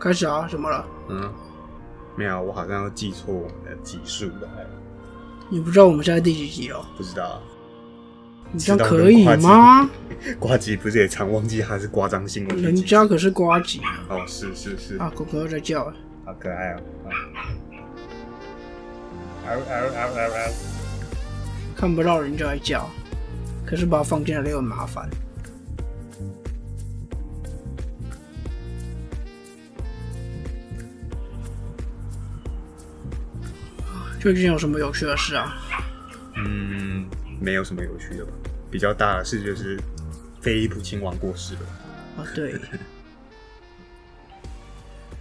开始啊，什么了？嗯，没有，我好像要记错我们的集数了，你不知道我们现在第几集哦？不知道。你这样可以吗？瓜吉不是也常忘记他是夸张新闻？人家可是瓜吉啊！哦，是是是啊，狗狗又在叫了，好可爱哦！嗷嗷嗷嗷嗷！看不到人就在叫，可是把它放进来又很麻烦。最近有什么有趣的事啊？嗯，没有什么有趣的吧。比较大的事就是菲利普亲王过世了。啊，对。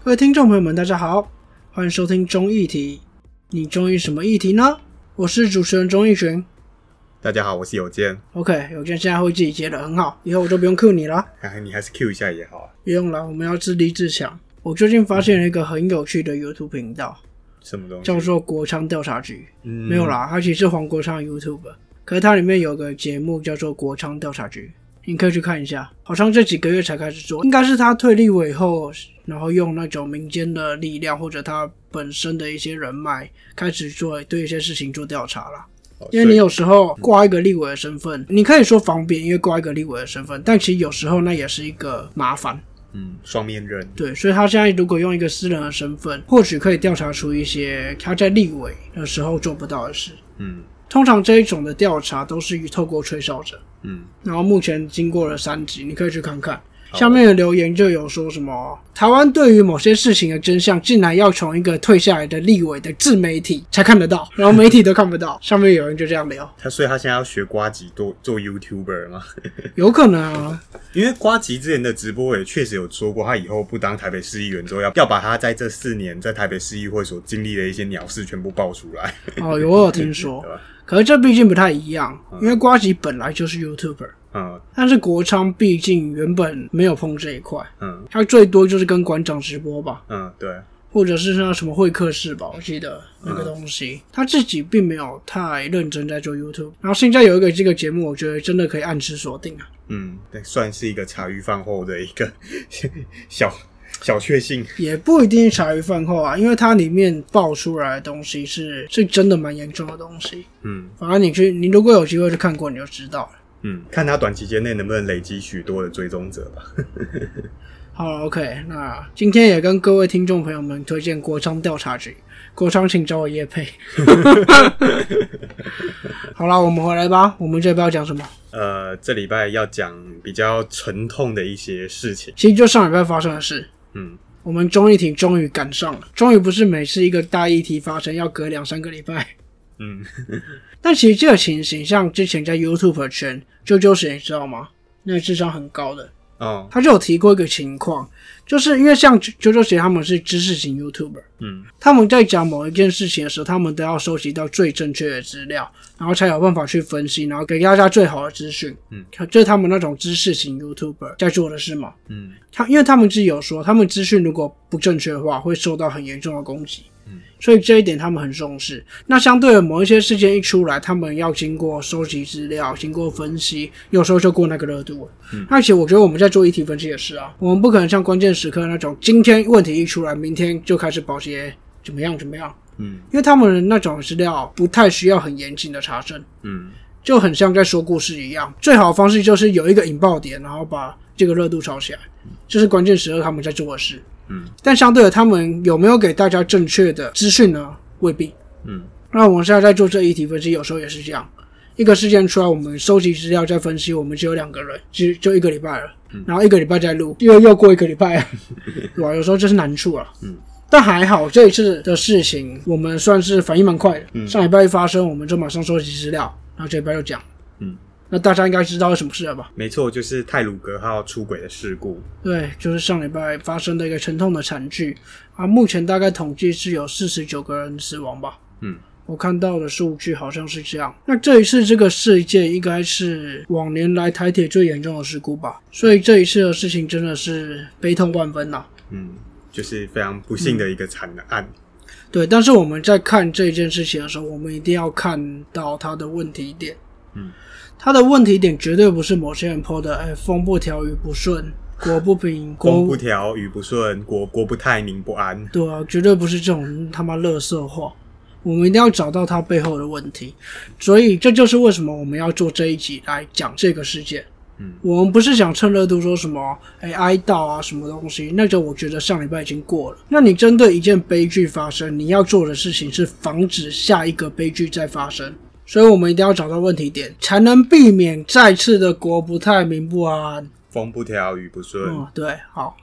各位听众朋友们，大家好，欢迎收听中议题。你中意什么议题呢？我是主持人钟义群。大家好，我是有健。OK，有健现在会自己接的很好，以后我就不用 Q 你了。哎你还是 Q 一下也好啊。不用了，我们要自立自强。我最近发现了一个很有趣的 YouTube 频道。什么东西叫做国昌调查局？嗯没有啦，它其实是黄国昌 YouTube，可是它里面有个节目叫做国昌调查局，你可以去看一下。好像这几个月才开始做，应该是他退立委后，然后用那种民间的力量或者他本身的一些人脉，开始做对一些事情做调查啦。因为你有时候挂一个立委的身份，你可以说方便，因为挂一个立委的身份，但其实有时候那也是一个麻烦。嗯，双面人对，所以他现在如果用一个私人的身份，或许可以调查出一些他在立委的时候做不到的事。嗯，通常这一种的调查都是透过吹哨者。嗯，然后目前经过了三集，你可以去看看。下面的留言就有说什么，台湾对于某些事情的真相，竟然要从一个退下来的立委的自媒体才看得到，然后媒体都看不到。上面有人就这样聊，他所以他现在要学瓜吉做做 YouTuber 吗？有可能啊，因为瓜吉之前的直播也确实有说过，他以后不当台北市议员之后，要要把他在这四年在台北市议会所经历的一些鸟事全部爆出来。哦，有我有听说，可是这毕竟不太一样，因为瓜吉本来就是 YouTuber。嗯，但是国昌毕竟原本没有碰这一块，嗯，他最多就是跟馆长直播吧，嗯，对，或者是那什么会客室吧，我记得那个东西，他自己并没有太认真在做 YouTube。然后现在有一个这个节目，我觉得真的可以按时锁定啊。嗯，对，算是一个茶余饭后的一个 小小确幸，也不一定茶余饭后啊，因为它里面爆出来的东西是是真的蛮严重的东西。嗯，反正你去，你如果有机会去看过，你就知道了。嗯，看他短期间内能不能累积许多的追踪者吧。好，OK，那今天也跟各位听众朋友们推荐国昌调查局，国昌请找我叶佩。好了，我们回来吧。我们这边要讲什么？呃，这礼拜要讲比较沉痛的一些事情。其实就上礼拜发生的事。嗯，我们综艺庭终于赶上了，终于不是每次一个大议题发生要隔两三个礼拜。嗯，但其实这个情形，像之前在 YouTube 圈，啾啾谁你知道吗？那个智商很高的，哦，他就有提过一个情况，就是因为像啾啾谁他们是知识型 YouTuber，嗯，他们在讲某一件事情的时候，他们都要收集到最正确的资料，然后才有办法去分析，然后给大家最好的资讯，嗯，这是他们那种知识型 YouTuber 在做的事嘛，嗯，他因为他们自己有说，他们资讯如果不正确的话，会受到很严重的攻击。所以这一点他们很重视。那相对的某一些事件一出来，他们要经过收集资料、经过分析，有时候就过那个热度了。嗯，而且我觉得我们在做议题分析也是啊，我们不可能像关键时刻那种，今天问题一出来，明天就开始保洁怎么样怎么样。嗯，因为他们的那种资料不太需要很严谨的查证。嗯，就很像在说故事一样。最好的方式就是有一个引爆点，然后把这个热度炒起来，这是关键时刻他们在做的事。嗯，但相对的，他们有没有给大家正确的资讯呢？未必。嗯，那我们现在在做这一题分析，有时候也是这样。一个事件出来，我们收集资料再分析，我们只有两个人，就就一个礼拜了。然后一个礼拜再录，又又过一个礼拜，对吧？有时候这是难处啊。嗯，但还好这一次的事情，我们算是反应蛮快的。嗯，上礼拜一发生，我们就马上收集资料，然后这礼拜又讲。嗯。那大家应该知道是什么事了吧？没错，就是泰鲁格号出轨的事故。对，就是上礼拜发生的一个沉痛的惨剧啊。目前大概统计是有四十九个人死亡吧。嗯，我看到的数据好像是这样。那这一次这个事件应该是往年来台铁最严重的事故吧？所以这一次的事情真的是悲痛万分呐。嗯，就是非常不幸的一个惨案。对，但是我们在看这件事情的时候，我们一定要看到它的问题点。嗯。他的问题点绝对不是某些人泼的，哎，风不调雨不顺，国不平，风不调雨不顺，国国不太宁不安。对啊，绝对不是这种他妈乐色话。我们一定要找到他背后的问题，所以这就是为什么我们要做这一集来讲这个事件。嗯，我们不是想趁热度说什么哎哀悼啊什么东西，那就我觉得上礼拜已经过了。那你针对一件悲剧发生，你要做的事情是防止下一个悲剧再发生。所以我们一定要找到问题点，才能避免再次的国不太民不安。风不调雨不顺。嗯，对，好。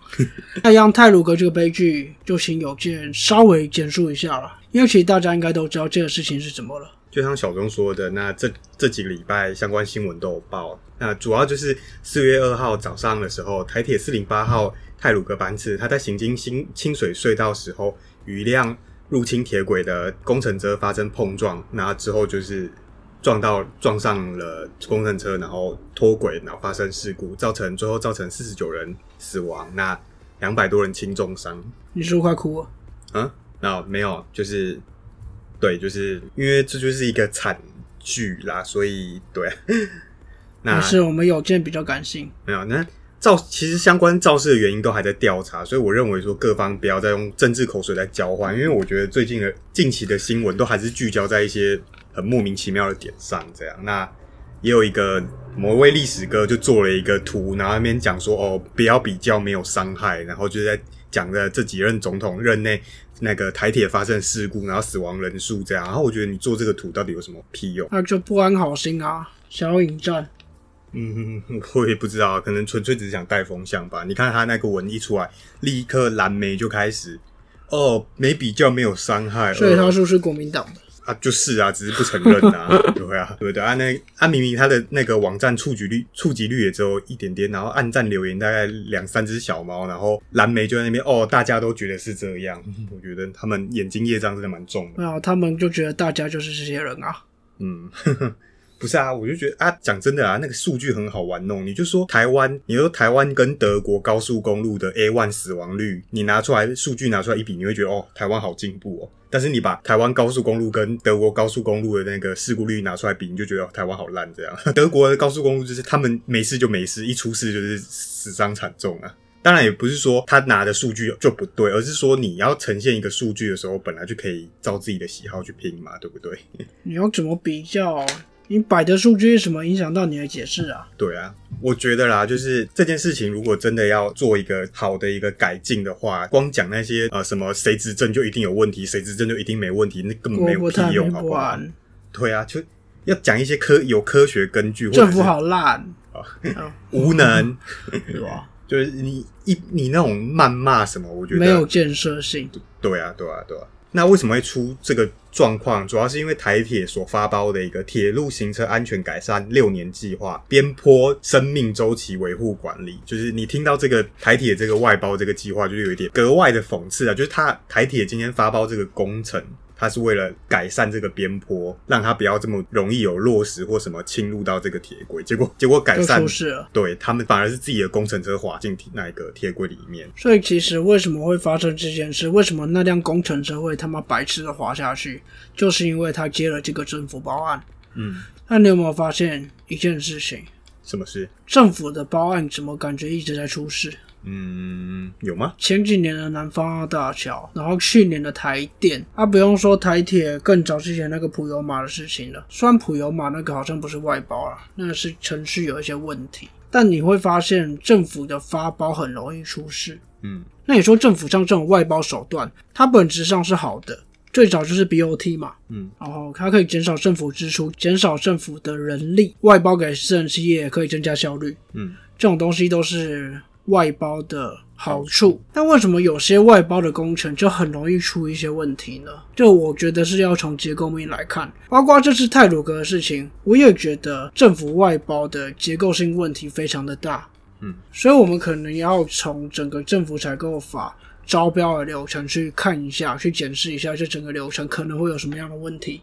那让泰鲁格这个悲剧就请有健稍微简述一下了，因为其实大家应该都知道这个事情是怎么了。就像小钟说的，那这这几个礼拜相关新闻都有报。那主要就是四月二号早上的时候，台铁四零八号泰鲁格班次，它在行经新清水隧道时候，与一辆入侵铁轨的工程车发生碰撞，那之后就是撞到撞上了工程车，然后脱轨，然后发生事故，造成最后造成四十九人死亡，那两百多人轻重伤。你是不是快哭了？啊，那没有，就是对，就是因为这就是一个惨剧啦，所以对。那还是我们有见比较感性？没有，那肇其实相关肇事的原因都还在调查，所以我认为说各方不要再用政治口水来交换，因为我觉得最近的近期的新闻都还是聚焦在一些很莫名其妙的点上，这样。那也有一个某位历史哥就做了一个图，然后那边讲说哦，不要比较没有伤害，然后就在讲的这几任总统任内那个台铁发生事故，然后死亡人数这样。然后我觉得你做这个图到底有什么屁用？那就不安好心啊，想要引战。嗯，我也不知道，可能纯粹只是想带风向吧。你看他那个文一出来，立刻蓝莓就开始哦，没比较没有伤害，所以呃他是不是国民党的？啊，就是啊，只是不承认啊，对啊，对不对啊？那啊，明明他的那个网站触及率触及率也只有一点点，然后暗赞留言大概两三只小猫，然后蓝莓就在那边哦，大家都觉得是这样，我觉得他们眼睛业障真的蛮重的。没有，他们就觉得大家就是这些人啊。嗯，不是啊，我就觉得啊，讲真的啊，那个数据很好玩弄。你就说台湾，你说台湾跟德国高速公路的 A one 死亡率，你拿出来数据拿出来一比，你会觉得哦，台湾好进步哦。但是你把台湾高速公路跟德国高速公路的那个事故率拿出来比，你就觉得、台湾好烂这样。德国的高速公路就是他们没事就没事，一出事就是死伤惨重啊。当然也不是说他拿的数据就不对，而是说你要呈现一个数据的时候，本来就可以照自己的喜好去拼嘛，对不对？你要怎么比较？你摆的数据是什么影响到你的解释啊？对啊，我觉得啦，就是这件事情如果真的要做一个好的一个改进的话，光讲那些呃什么谁执政就一定有问题，谁执政就一定没问题，那根本没有屁用，好不好？对啊，就要讲一些科有科学根据，或政府好烂，无能，对吧？就是你一你那种谩骂什么，我觉得没有建设性。对啊，对啊，对啊。那为什么会出这个状况？主要是因为台铁所发包的一个铁路行车安全改善六年计划边坡生命周期维护管理，就是你听到这个台铁这个外包这个计划，就有一点格外的讽刺啊！就是他台铁今天发包这个工程。它是为了改善这个边坡，让它不要这么容易有落石或什么侵入到这个铁轨。结果结果改善出事了。对他们反而是自己的工程车滑进那个铁轨里面。所以其实为什么会发生这件事？为什么那辆工程车会他妈白痴的滑下去？就是因为他接了这个政府报案。嗯，那你有没有发现一件事情？什么事？政府的报案怎么感觉一直在出事？嗯，有吗？前几年的南方澳大桥，然后去年的台电，啊，不用说台铁，更早之前那个普悠马的事情了。虽然普悠马那个好像不是外包啊，那个是程序有一些问题，但你会发现政府的发包很容易出事。嗯，那你说政府像这种外包手段，它本质上是好的，最早就是 BOT 嘛，嗯，然后它可以减少政府支出，减少政府的人力，外包给私人企业也可以增加效率，嗯，这种东西都是外包的好处。但为什么有些外包的工程就很容易出一些问题呢？就我觉得是要从结构面来看，包括这次泰鲁格的事情，我也觉得政府外包的结构性问题非常的大。嗯，所以我们可能要从整个政府采购法招标的流程去看一下，去检视一下这整个流程可能会有什么样的问题。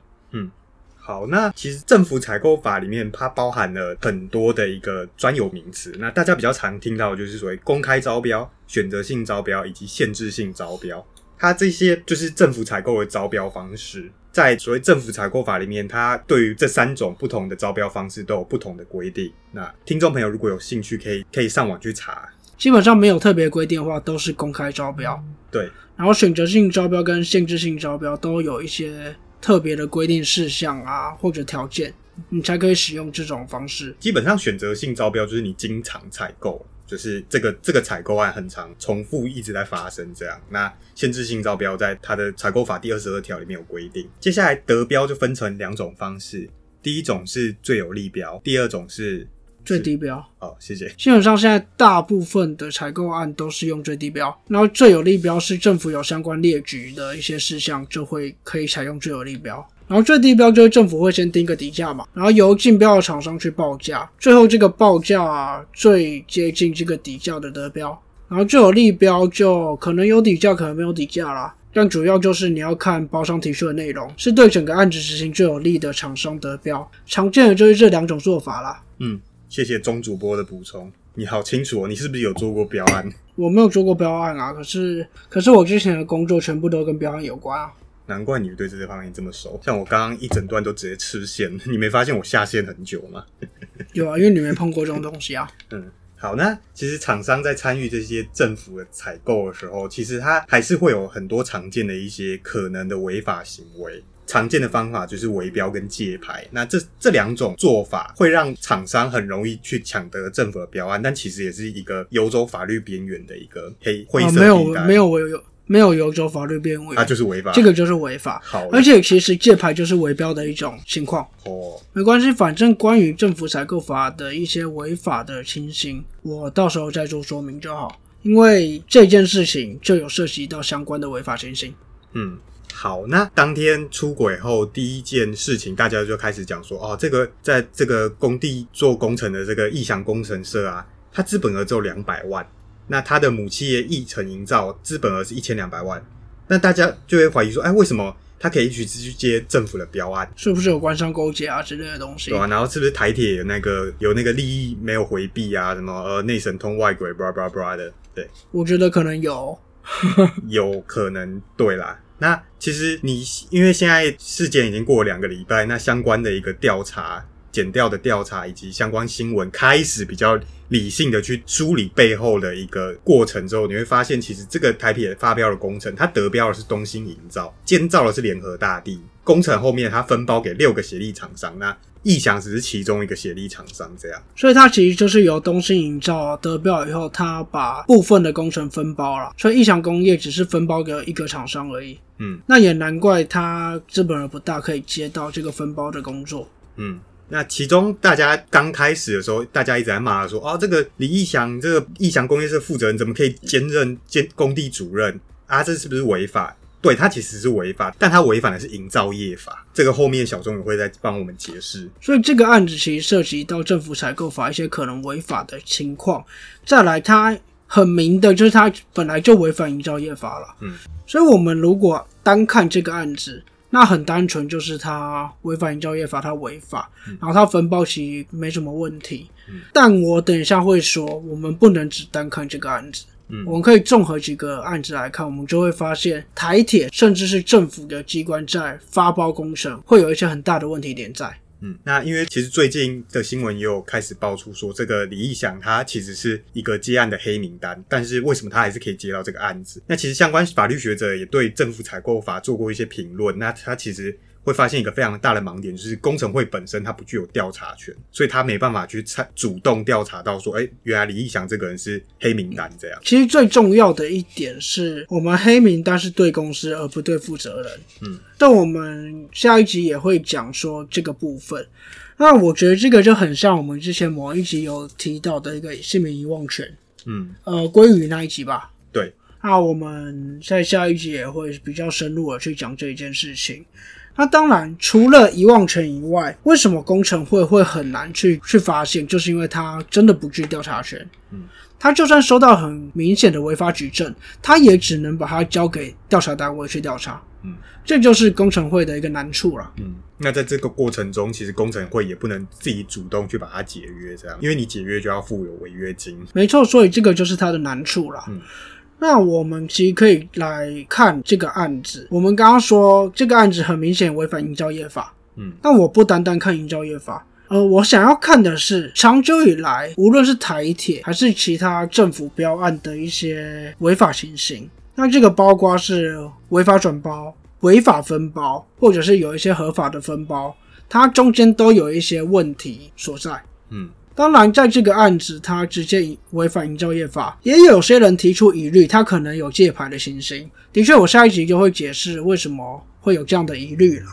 好，那其实政府采购法里面它包含了很多的一个专有名词，那大家比较常听到的就是所谓公开招标、选择性招标以及限制性招标。它这些就是政府采购的招标方式。在所谓政府采购法里面，它对于这三种不同的招标方式都有不同的规定。那听众朋友如果有兴趣，可以可以上网去查。基本上没有特别规定的话，都是公开招标。对，然后选择性招标跟限制性招标都有一些特别的规定事项啊，或者条件，你才可以使用这种方式。基本上选择性招标就是你经常采购，就是这个这个采购案很常，重复一直在发生这样。那限制性招标在它的采购法第二十二条里面有规定。接下来得标就分成两种方式，第一种是最有利标，第二种是最低标。好，谢谢。基本上现在大部分的采购案都是用最低标，然后最有利标是政府有相关列举的一些事项，就会可以采用最有利标。然后最低标就是政府会先定个底价嘛，然后由竞标的厂商去报价，最后这个报价最接近这个底价的得标。然后最有利标就可能有底价，可能没有底价啦。但主要就是你要看包商提出的内容，是对整个案子执行最有利的厂商得标。常见的就是这两种做法啦。嗯，谢谢钟主播的补充。你好清楚哦，你是不是有做过标案？我没有做过标案啊，可是可是我之前的工作全部都跟标案有关啊。难怪你对这些方面这么熟。像我刚刚一整段都直接吃线，你没发现我下线很久吗？有啊，因为你没碰过这种东西啊。嗯，好，那其实厂商在参与这些政府的采购的时候，其实它还是会有很多常见的一些可能的违法行为。常见的方法就是围标跟借牌，那这这两种做法会让厂商很容易去抢得政府的标案，但其实也是一个游走法律边缘的一个黑灰色地带。没有没有我有没有游走法律边缘，它就是违法。这个就是违法。好，而且其实借牌就是围标的一种情况。哦，没关系，反正关于政府采购法的一些违法的情形，我到时候再做说明就好。因为这件事情就有涉及到相关的违法情形。嗯。好，那当天出轨后第一件事情，大家就开始讲说，哦，这个在这个工地做工程的这个义祥工程社啊，它资本额只有两百万，那它的母企业义成营造资本额是一千两百万，那大家就会怀疑说，哎，为什么他可以一直去接政府的标案？是不是有官商勾结啊之类的东西？对啊，然后是不是台铁有那个有那个利益没有回避啊？什么呃内神通外鬼，bra bra bra 的？对，我觉得可能有，有可能对啦。那其实你因为现在事件已经过了两个礼拜，那相关的一个调查、检调的调查以及相关新闻开始比较理性的去梳理背后的一个过程之后，你会发现，其实这个台铁发标的工程，它得标的是东兴营造，建造的是联合大地，工程后面它分包给六个协力厂商，那。意翔只是其中一个协力厂商，这样，所以它其实就是由东兴营造得标以后，它把部分的工程分包了，所以意翔工业只是分包给一个厂商而已。嗯，那也难怪他资本额不大，可以接到这个分包的工作。嗯，那其中大家刚开始的时候，大家一直在骂说，哦，这个李义祥这个义祥工业社负责人怎么可以兼任兼工地主任啊？这是不是违法？对，它其实是违法，但它违反的是营造业法。这个后面小钟也会再帮我们解释。所以这个案子其实涉及到政府采购法一些可能违法的情况。再来，它很明的就是它本来就违反营造业法了。嗯，所以我们如果单看这个案子，那很单纯就是它违反营造业法，它违法，然后它分包其实没什么问题。但我等一下会说，我们不能只单看这个案子。我们可以综合几个案子来看，我们就会发现台铁甚至是政府的机关在发包工程会有一些很大的问题点在。嗯，那因为其实最近的新闻也有开始爆出说，这个李义祥他其实是一个接案的黑名单，但是为什么他还是可以接到这个案子？那其实相关法律学者也对政府采购法做过一些评论，那他其实。会发现一个非常大的盲点，就是工程会本身它不具有调查权，所以他没办法去参主动调查到说，哎，原来李义祥这个人是黑名单这样。其实最重要的一点是我们黑名单是对公司而不对负责人。嗯，但我们下一集也会讲说这个部分。那我觉得这个就很像我们之前某一集有提到的一个姓名遗忘权。嗯，呃，鲑鱼那一集吧。对。那我们在下一集也会比较深入的去讲这一件事情。那当然，除了遗忘权以外，为什么工程会会很难去去发现？就是因为他真的不具调查权。嗯，他就算收到很明显的违法举证，他也只能把它交给调查单位去调查。嗯，这就是工程会的一个难处了。嗯，那在这个过程中，其实工程会也不能自己主动去把它解约，这样，因为你解约就要付有违约金。没错，所以这个就是它的难处了。嗯。那我们其实可以来看这个案子。我们刚刚说这个案子很明显违反营造业法，嗯，但我不单单看营造业法，呃，我想要看的是长久以来，无论是台铁还是其他政府标案的一些违法情形。那这个包括是违法转包、违法分包，或者是有一些合法的分包，它中间都有一些问题所在。嗯，当然，在这个案子，它直接违反营造业法，也有些人提出疑虑，它可能有借牌的情形。的确，我下一集就会解释为什么会有这样的疑虑了。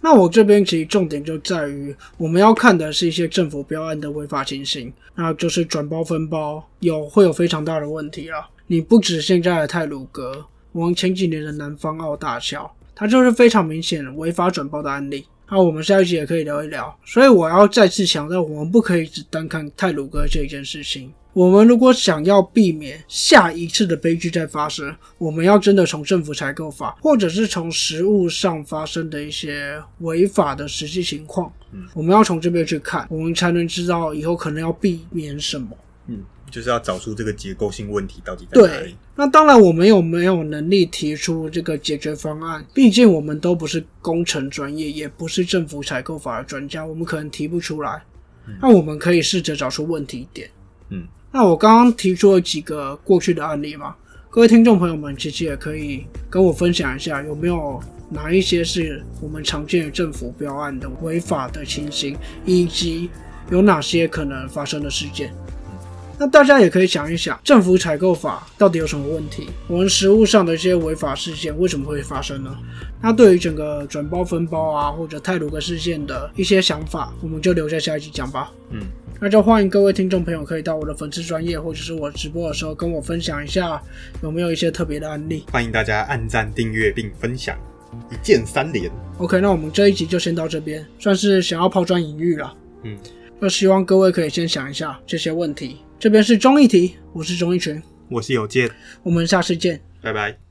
那我这边其实重点就在于，我们要看的是一些政府标案的违法情形，那就是转包分包有会有非常大的问题了。你不止现在的泰鲁阁，我们前几年的南方澳大桥，它就是非常明显违法转包的案例。那我们下一集也可以聊一聊。所以我要再次强调，我们不可以只单看泰鲁哥这一件事情。我们如果想要避免下一次的悲剧再发生，我们要真的从政府采购法，或者是从实物上发生的一些违法的实际情况，嗯，我们要从这边去看，我们才能知道以后可能要避免什么。嗯，就是要找出这个结构性问题到底在哪里。，那当然，我们有没有能力提出这个解决方案？毕竟我们都不是工程专业，也不是政府采购法的专家，我们可能提不出来。那我们可以试着找出问题点。嗯，那我刚刚提出了几个过去的案例嘛，各位听众朋友们，其实也可以跟我分享一下，有没有哪一些是我们常见的政府标案的违法的情形，以及有哪些可能发生的事件。那大家也可以想一想，政府采购法到底有什么问题？我们实务上的一些违法事件为什么会发生呢？那对于整个转包分包啊，或者泰鲁格事件的一些想法，我们就留在下一集讲吧。嗯，那就欢迎各位听众朋友可以到我的粉丝专业，或者是我直播的时候跟我分享一下有没有一些特别的案例。欢迎大家按赞、订阅并分享，一键三连。OK，那我们这一集就先到这边，算是想要抛砖引玉了。嗯，那希望各位可以先想一下这些问题。这边是中艺题，我是钟义群，我是有健，我们下次见。拜拜。